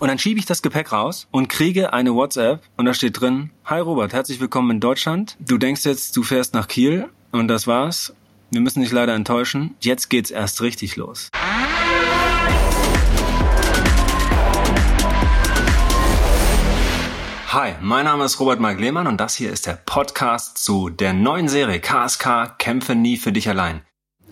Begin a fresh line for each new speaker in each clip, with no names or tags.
Und dann schiebe ich das Gepäck raus und kriege eine WhatsApp und da steht drin, Hi Robert, herzlich willkommen in Deutschland. Du denkst jetzt, du fährst nach Kiel und das war's. Wir müssen dich leider enttäuschen. Jetzt geht's erst richtig los. Hi, mein Name ist Robert Mark Lehmann und das hier ist der Podcast zu der neuen Serie KSK Kämpfe nie für dich allein.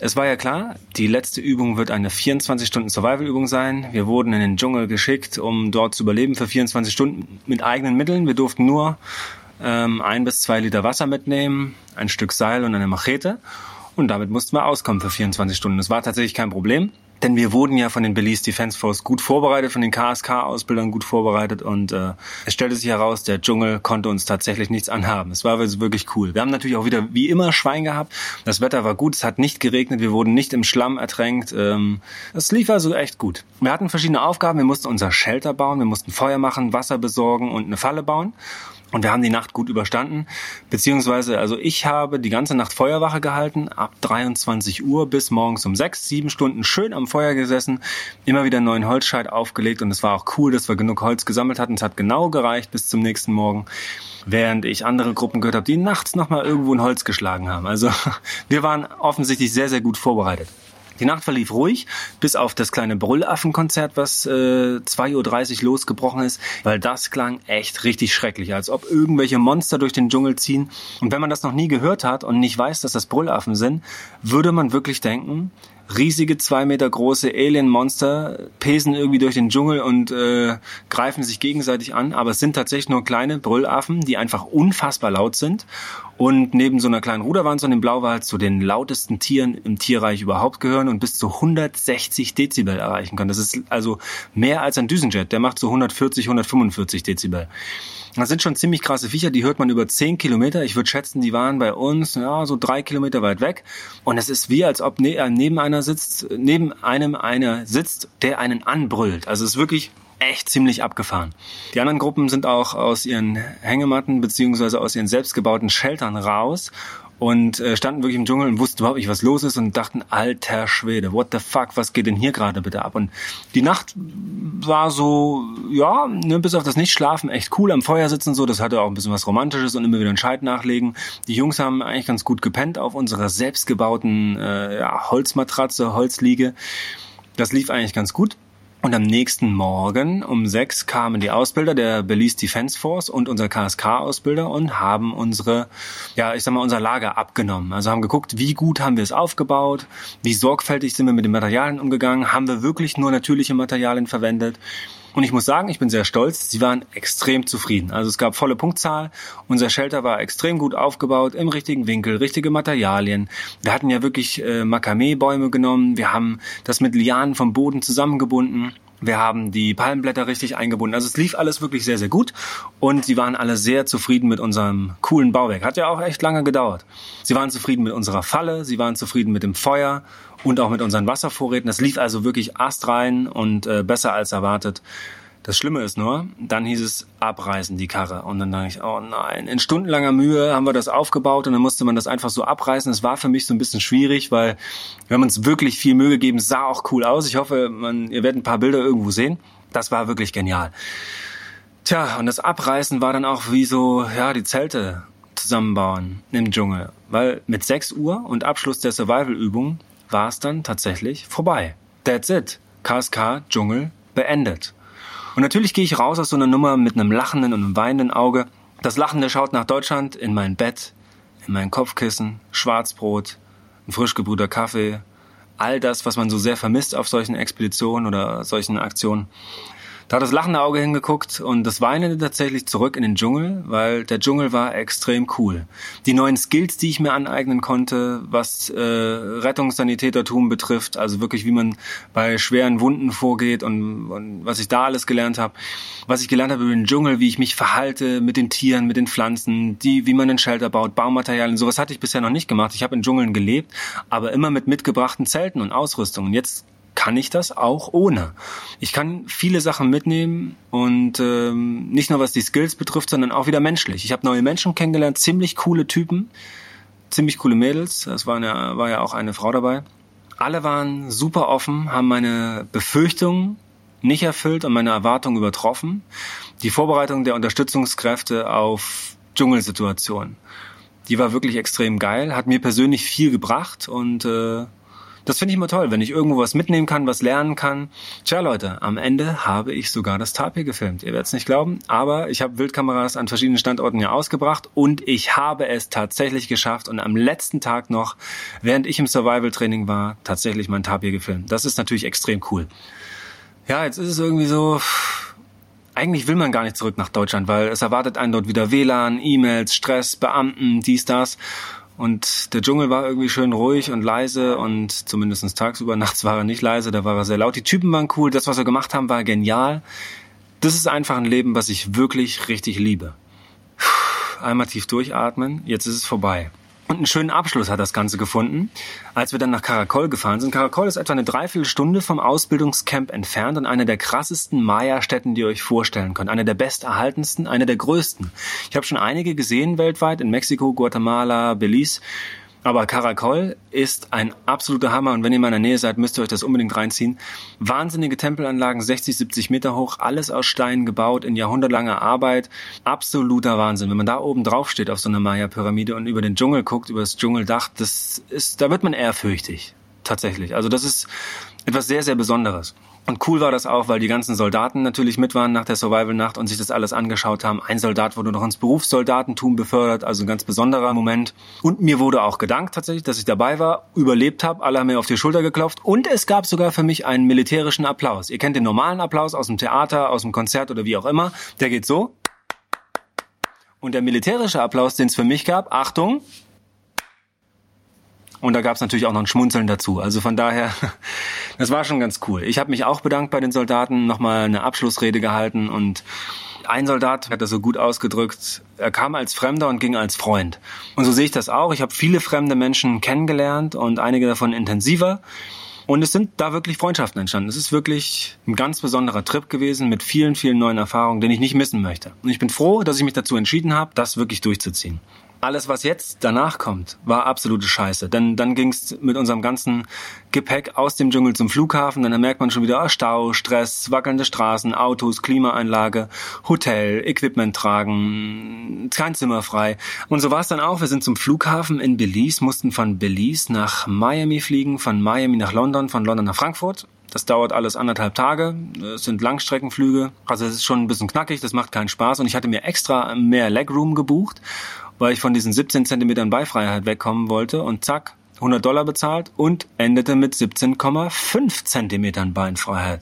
Es war ja klar, die letzte Übung wird eine 24-Stunden-Survival-Übung sein. Wir wurden in den Dschungel geschickt, um dort zu überleben für 24 Stunden mit eigenen Mitteln. Wir durften nur ähm, ein bis zwei Liter Wasser mitnehmen, ein Stück Seil und eine Machete. Und damit mussten wir auskommen für 24 Stunden. Das war tatsächlich kein Problem. Denn wir wurden ja von den Belize Defense Force gut vorbereitet, von den KSK-Ausbildern gut vorbereitet und äh, es stellte sich heraus, der Dschungel konnte uns tatsächlich nichts anhaben. Es war also wirklich cool. Wir haben natürlich auch wieder wie immer Schwein gehabt. Das Wetter war gut, es hat nicht geregnet, wir wurden nicht im Schlamm ertränkt. Ähm, es lief also echt gut. Wir hatten verschiedene Aufgaben. Wir mussten unser Shelter bauen, wir mussten Feuer machen, Wasser besorgen und eine Falle bauen. Und wir haben die Nacht gut überstanden, beziehungsweise, also ich habe die ganze Nacht Feuerwache gehalten, ab 23 Uhr bis morgens um sechs, sieben Stunden schön am Feuer gesessen, immer wieder einen neuen Holzscheit aufgelegt und es war auch cool, dass wir genug Holz gesammelt hatten. Es hat genau gereicht bis zum nächsten Morgen, während ich andere Gruppen gehört habe, die nachts nochmal irgendwo ein Holz geschlagen haben. Also wir waren offensichtlich sehr, sehr gut vorbereitet. Die Nacht verlief ruhig, bis auf das kleine Brüllaffenkonzert, was äh, 2.30 Uhr losgebrochen ist, weil das klang echt richtig schrecklich, als ob irgendwelche Monster durch den Dschungel ziehen. Und wenn man das noch nie gehört hat und nicht weiß, dass das Brüllaffen sind, würde man wirklich denken, riesige zwei Meter große Alien-Monster pesen irgendwie durch den Dschungel und äh, greifen sich gegenseitig an, aber es sind tatsächlich nur kleine Brüllaffen, die einfach unfassbar laut sind und neben so einer kleinen Ruderwanze und dem Blauwal zu den lautesten Tieren im Tierreich überhaupt gehören und bis zu 160 Dezibel erreichen können. Das ist also mehr als ein Düsenjet, der macht so 140, 145 Dezibel. Das sind schon ziemlich krasse Viecher, die hört man über 10 Kilometer. Ich würde schätzen, die waren bei uns ja so drei Kilometer weit weg. Und es ist wie, als ob ne, äh, neben einer sitzt, neben einem einer sitzt, der einen anbrüllt. Also es ist wirklich echt ziemlich abgefahren. Die anderen Gruppen sind auch aus ihren Hängematten beziehungsweise aus ihren selbstgebauten Sheltern raus und äh, standen wirklich im Dschungel und wussten überhaupt nicht, was los ist und dachten, alter Schwede, what the fuck, was geht denn hier gerade bitte ab? Und die Nacht war so, ja, ne, bis auf das Nichtschlafen echt cool, am Feuer sitzen so, das hatte auch ein bisschen was Romantisches und immer wieder einen Scheit nachlegen. Die Jungs haben eigentlich ganz gut gepennt auf unserer selbstgebauten äh, ja, Holzmatratze, Holzliege. Das lief eigentlich ganz gut. Und am nächsten Morgen um sechs kamen die Ausbilder der Belize Defense Force und unser KSK-Ausbilder und haben unsere, ja, ich sag mal, unser Lager abgenommen. Also haben geguckt, wie gut haben wir es aufgebaut, wie sorgfältig sind wir mit den Materialien umgegangen, haben wir wirklich nur natürliche Materialien verwendet und ich muss sagen, ich bin sehr stolz. Sie waren extrem zufrieden. Also es gab volle Punktzahl. Unser Shelter war extrem gut aufgebaut, im richtigen Winkel, richtige Materialien. Wir hatten ja wirklich äh, Makame-Bäume genommen. Wir haben das mit Lianen vom Boden zusammengebunden. Wir haben die Palmblätter richtig eingebunden. Also es lief alles wirklich sehr, sehr gut und sie waren alle sehr zufrieden mit unserem coolen Bauwerk. Hat ja auch echt lange gedauert. Sie waren zufrieden mit unserer Falle, sie waren zufrieden mit dem Feuer und auch mit unseren Wasservorräten. Das lief also wirklich astrein und äh, besser als erwartet. Das Schlimme ist nur, dann hieß es abreißen die Karre. Und dann dachte ich, oh nein, in stundenlanger Mühe haben wir das aufgebaut und dann musste man das einfach so abreißen. Es war für mich so ein bisschen schwierig, weil wir haben uns wirklich viel Mühe gegeben. Sah auch cool aus. Ich hoffe, man, ihr werdet ein paar Bilder irgendwo sehen. Das war wirklich genial. Tja, und das Abreißen war dann auch wie so, ja, die Zelte zusammenbauen im Dschungel. Weil mit 6 Uhr und Abschluss der Survival-Übung war es dann tatsächlich vorbei. That's it. KSK Dschungel beendet. Und natürlich gehe ich raus aus so einer Nummer mit einem lachenden und einem weinenden Auge. Das Lachende schaut nach Deutschland in mein Bett, in mein Kopfkissen, Schwarzbrot, ein frisch gebrühter Kaffee, all das, was man so sehr vermisst auf solchen Expeditionen oder solchen Aktionen. Da hat das lachende Auge hingeguckt und das weinende tatsächlich zurück in den Dschungel, weil der Dschungel war extrem cool. Die neuen Skills, die ich mir aneignen konnte, was äh, Rettungssanitätertum betrifft, also wirklich wie man bei schweren Wunden vorgeht und, und was ich da alles gelernt habe, was ich gelernt habe über den Dschungel, wie ich mich verhalte mit den Tieren, mit den Pflanzen, die, wie man einen Shelter baut, Baumaterialien, sowas hatte ich bisher noch nicht gemacht. Ich habe in Dschungeln gelebt, aber immer mit mitgebrachten Zelten und Ausrüstungen. Jetzt kann ich das auch ohne. Ich kann viele Sachen mitnehmen und ähm, nicht nur was die Skills betrifft, sondern auch wieder menschlich. Ich habe neue Menschen kennengelernt, ziemlich coole Typen, ziemlich coole Mädels. Es war ja, war ja auch eine Frau dabei. Alle waren super offen, haben meine Befürchtungen nicht erfüllt und meine Erwartungen übertroffen. Die Vorbereitung der Unterstützungskräfte auf Dschungelsituationen. Die war wirklich extrem geil, hat mir persönlich viel gebracht und äh, das finde ich immer toll, wenn ich irgendwo was mitnehmen kann, was lernen kann. Tja, Leute, am Ende habe ich sogar das Tapir gefilmt. Ihr werdet es nicht glauben, aber ich habe Wildkameras an verschiedenen Standorten ja ausgebracht und ich habe es tatsächlich geschafft und am letzten Tag noch, während ich im Survival-Training war, tatsächlich mein Tapir gefilmt. Das ist natürlich extrem cool. Ja, jetzt ist es irgendwie so, eigentlich will man gar nicht zurück nach Deutschland, weil es erwartet einen dort wieder WLAN, E-Mails, Stress, Beamten, dies, das. Und der Dschungel war irgendwie schön ruhig und leise und zumindest tagsüber, nachts war er nicht leise, da war er sehr laut. Die Typen waren cool, das, was wir gemacht haben, war genial. Das ist einfach ein Leben, was ich wirklich richtig liebe. Einmal tief durchatmen, jetzt ist es vorbei. Und einen schönen Abschluss hat das Ganze gefunden, als wir dann nach Karakol gefahren sind. Karakol ist etwa eine Dreiviertelstunde vom Ausbildungscamp entfernt und eine der krassesten Maya-Städten, die ihr euch vorstellen könnt. Eine der besterhaltensten, eine der größten. Ich habe schon einige gesehen weltweit, in Mexiko, Guatemala, Belize. Aber Caracol ist ein absoluter Hammer und wenn ihr mal in der Nähe seid, müsst ihr euch das unbedingt reinziehen. Wahnsinnige Tempelanlagen, 60, 70 Meter hoch, alles aus Stein gebaut, in jahrhundertlanger Arbeit. Absoluter Wahnsinn. Wenn man da oben drauf steht auf so einer Maya-Pyramide und über den Dschungel guckt, über das Dschungeldach, das ist, da wird man ehrfürchtig. Tatsächlich. Also das ist etwas sehr, sehr Besonderes. Und cool war das auch, weil die ganzen Soldaten natürlich mit waren nach der Survival-Nacht und sich das alles angeschaut haben. Ein Soldat wurde noch ins Berufssoldatentum befördert, also ein ganz besonderer Moment. Und mir wurde auch gedankt tatsächlich, dass ich dabei war, überlebt habe. Alle haben mir auf die Schulter geklopft und es gab sogar für mich einen militärischen Applaus. Ihr kennt den normalen Applaus aus dem Theater, aus dem Konzert oder wie auch immer. Der geht so. Und der militärische Applaus, den es für mich gab, Achtung, und da gab es natürlich auch noch ein Schmunzeln dazu. Also von daher, das war schon ganz cool. Ich habe mich auch bedankt bei den Soldaten, nochmal eine Abschlussrede gehalten und ein Soldat hat das so gut ausgedrückt, er kam als Fremder und ging als Freund. Und so sehe ich das auch. Ich habe viele fremde Menschen kennengelernt und einige davon intensiver. Und es sind da wirklich Freundschaften entstanden. Es ist wirklich ein ganz besonderer Trip gewesen mit vielen, vielen neuen Erfahrungen, den ich nicht missen möchte. Und ich bin froh, dass ich mich dazu entschieden habe, das wirklich durchzuziehen. Alles, was jetzt danach kommt, war absolute Scheiße. Denn dann ging's mit unserem ganzen Gepäck aus dem Dschungel zum Flughafen. Dann merkt man schon wieder oh, Stau, Stress, wackelnde Straßen, Autos, Klimaanlage, Hotel, Equipment tragen, kein Zimmer frei. Und so war es dann auch. Wir sind zum Flughafen in Belize, mussten von Belize nach Miami fliegen, von Miami nach London, von London nach Frankfurt. Das dauert alles anderthalb Tage. Es sind Langstreckenflüge. Also es ist schon ein bisschen knackig, das macht keinen Spaß. Und ich hatte mir extra mehr Legroom gebucht weil ich von diesen 17 Zentimetern Beifreiheit wegkommen wollte und zack, 100 Dollar bezahlt und endete mit 17,5 Zentimetern Beinfreiheit.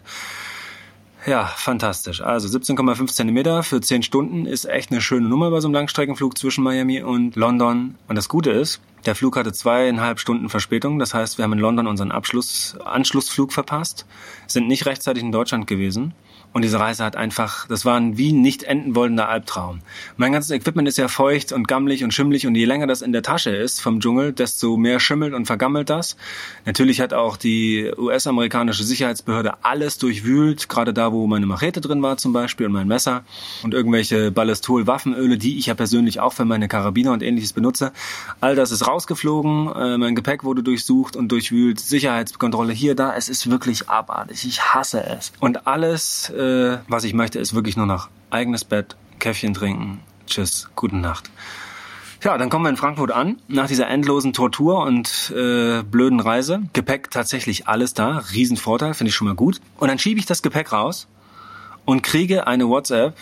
Ja, fantastisch. Also 17,5 Zentimeter für 10 Stunden ist echt eine schöne Nummer bei so einem Langstreckenflug zwischen Miami und London. Und das Gute ist, der Flug hatte zweieinhalb Stunden Verspätung. Das heißt, wir haben in London unseren Abschluss, Anschlussflug verpasst, sind nicht rechtzeitig in Deutschland gewesen. Und diese Reise hat einfach, das war ein wie nicht enden wollender Albtraum. Mein ganzes Equipment ist ja feucht und gammelig und schimmelig und je länger das in der Tasche ist vom Dschungel, desto mehr schimmelt und vergammelt das. Natürlich hat auch die US-amerikanische Sicherheitsbehörde alles durchwühlt, gerade da, wo meine Machete drin war zum Beispiel und mein Messer und irgendwelche Ballistol-Waffenöle, die ich ja persönlich auch für meine Karabiner und ähnliches benutze. All das ist rausgeflogen, äh, mein Gepäck wurde durchsucht und durchwühlt, Sicherheitskontrolle hier, da, es ist wirklich abartig. Ich hasse es. Und alles äh, äh, was ich möchte, ist wirklich nur noch eigenes Bett, Käffchen trinken. Tschüss, guten Nacht. Ja, dann kommen wir in Frankfurt an, nach dieser endlosen Tortur und äh, blöden Reise. Gepäck tatsächlich alles da, Riesenvorteil, finde ich schon mal gut. Und dann schiebe ich das Gepäck raus und kriege eine WhatsApp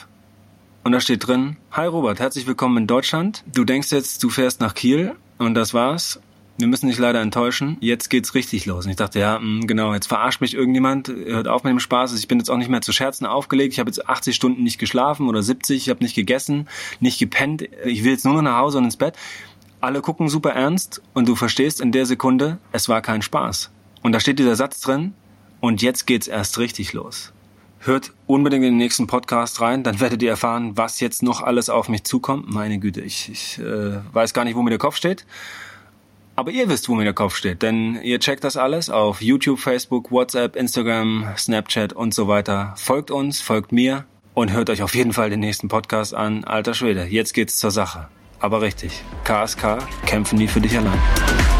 und da steht drin, Hi Robert, herzlich willkommen in Deutschland. Du denkst jetzt, du fährst nach Kiel und das war's wir müssen dich leider enttäuschen. Jetzt geht's richtig los. Und ich dachte, ja, mh, genau, jetzt verarscht mich irgendjemand, hört auf mit dem Spaß. Ich bin jetzt auch nicht mehr zu Scherzen aufgelegt. Ich habe jetzt 80 Stunden nicht geschlafen oder 70. Ich habe nicht gegessen, nicht gepennt. Ich will jetzt nur noch nach Hause und ins Bett. Alle gucken super ernst und du verstehst in der Sekunde, es war kein Spaß. Und da steht dieser Satz drin und jetzt geht's erst richtig los. Hört unbedingt in den nächsten Podcast rein, dann werdet ihr erfahren, was jetzt noch alles auf mich zukommt. Meine Güte, ich, ich äh, weiß gar nicht, wo mir der Kopf steht. Aber ihr wisst, wo mir der Kopf steht, denn ihr checkt das alles auf YouTube, Facebook, WhatsApp, Instagram, Snapchat und so weiter. Folgt uns, folgt mir und hört euch auf jeden Fall den nächsten Podcast an. Alter Schwede, jetzt geht's zur Sache. Aber richtig, KSK kämpfen nie für dich allein.